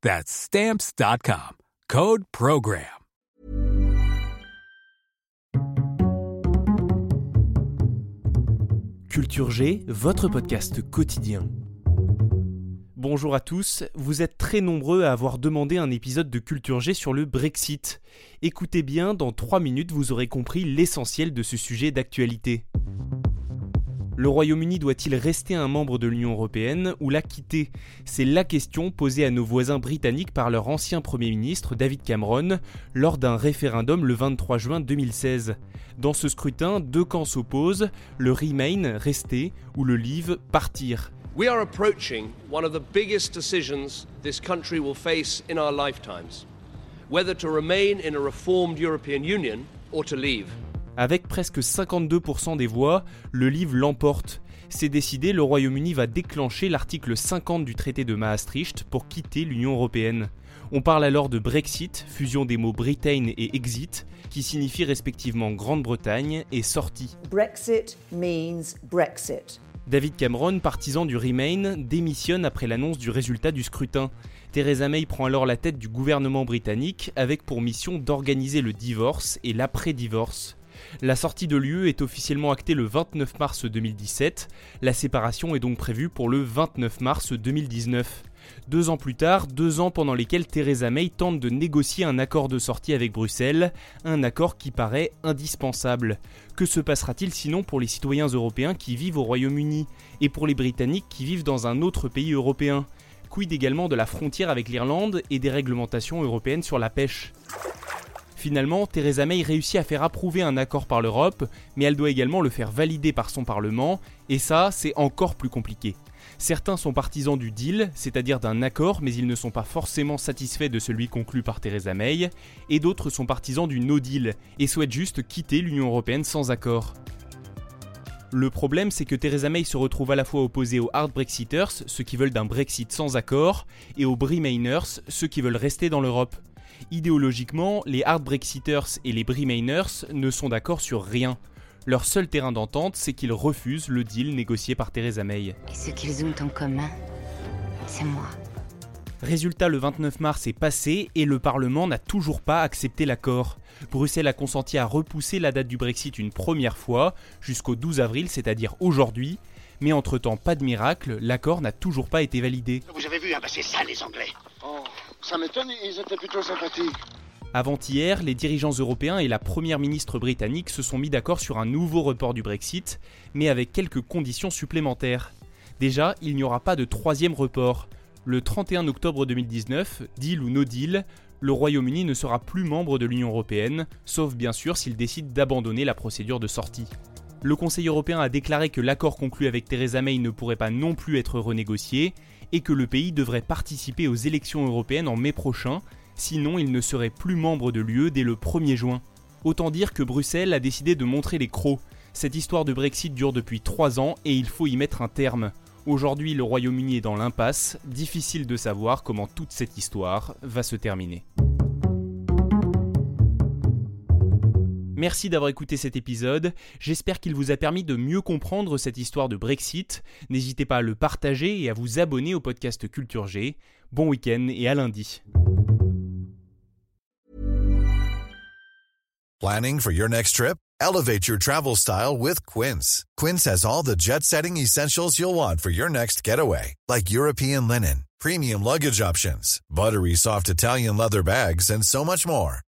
That's stamps.com. Code Program. Culture G, votre podcast quotidien. Bonjour à tous, vous êtes très nombreux à avoir demandé un épisode de Culture G sur le Brexit. Écoutez bien, dans 3 minutes vous aurez compris l'essentiel de ce sujet d'actualité. Le Royaume-Uni doit-il rester un membre de l'Union européenne ou la quitter? C'est la question posée à nos voisins britanniques par leur ancien Premier ministre David Cameron lors d'un référendum le 23 juin 2016. Dans ce scrutin, deux camps s'opposent, le Remain, rester, ou le Leave, partir. We are approaching one of the biggest decisions this country will face in our lifetimes whether to remain in a reformed European Union or to leave. Avec presque 52% des voix, le livre l'emporte. C'est décidé, le Royaume-Uni va déclencher l'article 50 du traité de Maastricht pour quitter l'Union européenne. On parle alors de Brexit, fusion des mots Britain et Exit, qui signifient respectivement Grande-Bretagne et sortie. Brexit means Brexit. David Cameron, partisan du Remain, démissionne après l'annonce du résultat du scrutin. Theresa May prend alors la tête du gouvernement britannique avec pour mission d'organiser le divorce et l'après-divorce. La sortie de l'UE est officiellement actée le 29 mars 2017. La séparation est donc prévue pour le 29 mars 2019. Deux ans plus tard, deux ans pendant lesquels Theresa May tente de négocier un accord de sortie avec Bruxelles, un accord qui paraît indispensable. Que se passera-t-il sinon pour les citoyens européens qui vivent au Royaume-Uni et pour les Britanniques qui vivent dans un autre pays européen? Quid également de la frontière avec l'Irlande et des réglementations européennes sur la pêche? Finalement, Theresa May réussit à faire approuver un accord par l'Europe, mais elle doit également le faire valider par son Parlement, et ça, c'est encore plus compliqué. Certains sont partisans du deal, c'est-à-dire d'un accord, mais ils ne sont pas forcément satisfaits de celui conclu par Theresa May, et d'autres sont partisans du no deal, et souhaitent juste quitter l'Union européenne sans accord. Le problème, c'est que Theresa May se retrouve à la fois opposée aux hard Brexiters, ceux qui veulent d'un Brexit sans accord, et aux Bremainers, ceux qui veulent rester dans l'Europe. Idéologiquement, les hard Brexiters et les Bremainers ne sont d'accord sur rien. Leur seul terrain d'entente, c'est qu'ils refusent le deal négocié par Theresa May. Et ce qu'ils ont en commun, c'est moi. Résultat, le 29 mars est passé et le Parlement n'a toujours pas accepté l'accord. Bruxelles a consenti à repousser la date du Brexit une première fois, jusqu'au 12 avril, c'est-à-dire aujourd'hui, mais entre-temps, pas de miracle, l'accord n'a toujours pas été validé. Vous avez vu, hein, bah c'est ça les Anglais. Oh, ça m'étonne, ils étaient plutôt sympathiques. Avant-hier, les dirigeants européens et la première ministre britannique se sont mis d'accord sur un nouveau report du Brexit, mais avec quelques conditions supplémentaires. Déjà, il n'y aura pas de troisième report. Le 31 octobre 2019, deal ou no deal, le Royaume-Uni ne sera plus membre de l'Union européenne, sauf bien sûr s'il décide d'abandonner la procédure de sortie. Le Conseil européen a déclaré que l'accord conclu avec Theresa May ne pourrait pas non plus être renégocié et que le pays devrait participer aux élections européennes en mai prochain, sinon il ne serait plus membre de l'UE dès le 1er juin. Autant dire que Bruxelles a décidé de montrer les crocs. Cette histoire de Brexit dure depuis 3 ans et il faut y mettre un terme. Aujourd'hui, le Royaume-Uni est dans l'impasse, difficile de savoir comment toute cette histoire va se terminer. Merci d'avoir écouté cet épisode, j'espère qu'il vous a permis de mieux comprendre cette histoire de Brexit. N'hésitez pas à le partager et à vous abonner au podcast Culture G. Bon week-end et à lundi. Planning for your next trip? Elevate your travel style with Quince. Quince has all the jet setting essentials you'll want for your next getaway, like European linen, premium luggage options, buttery soft Italian leather bags, and so much more.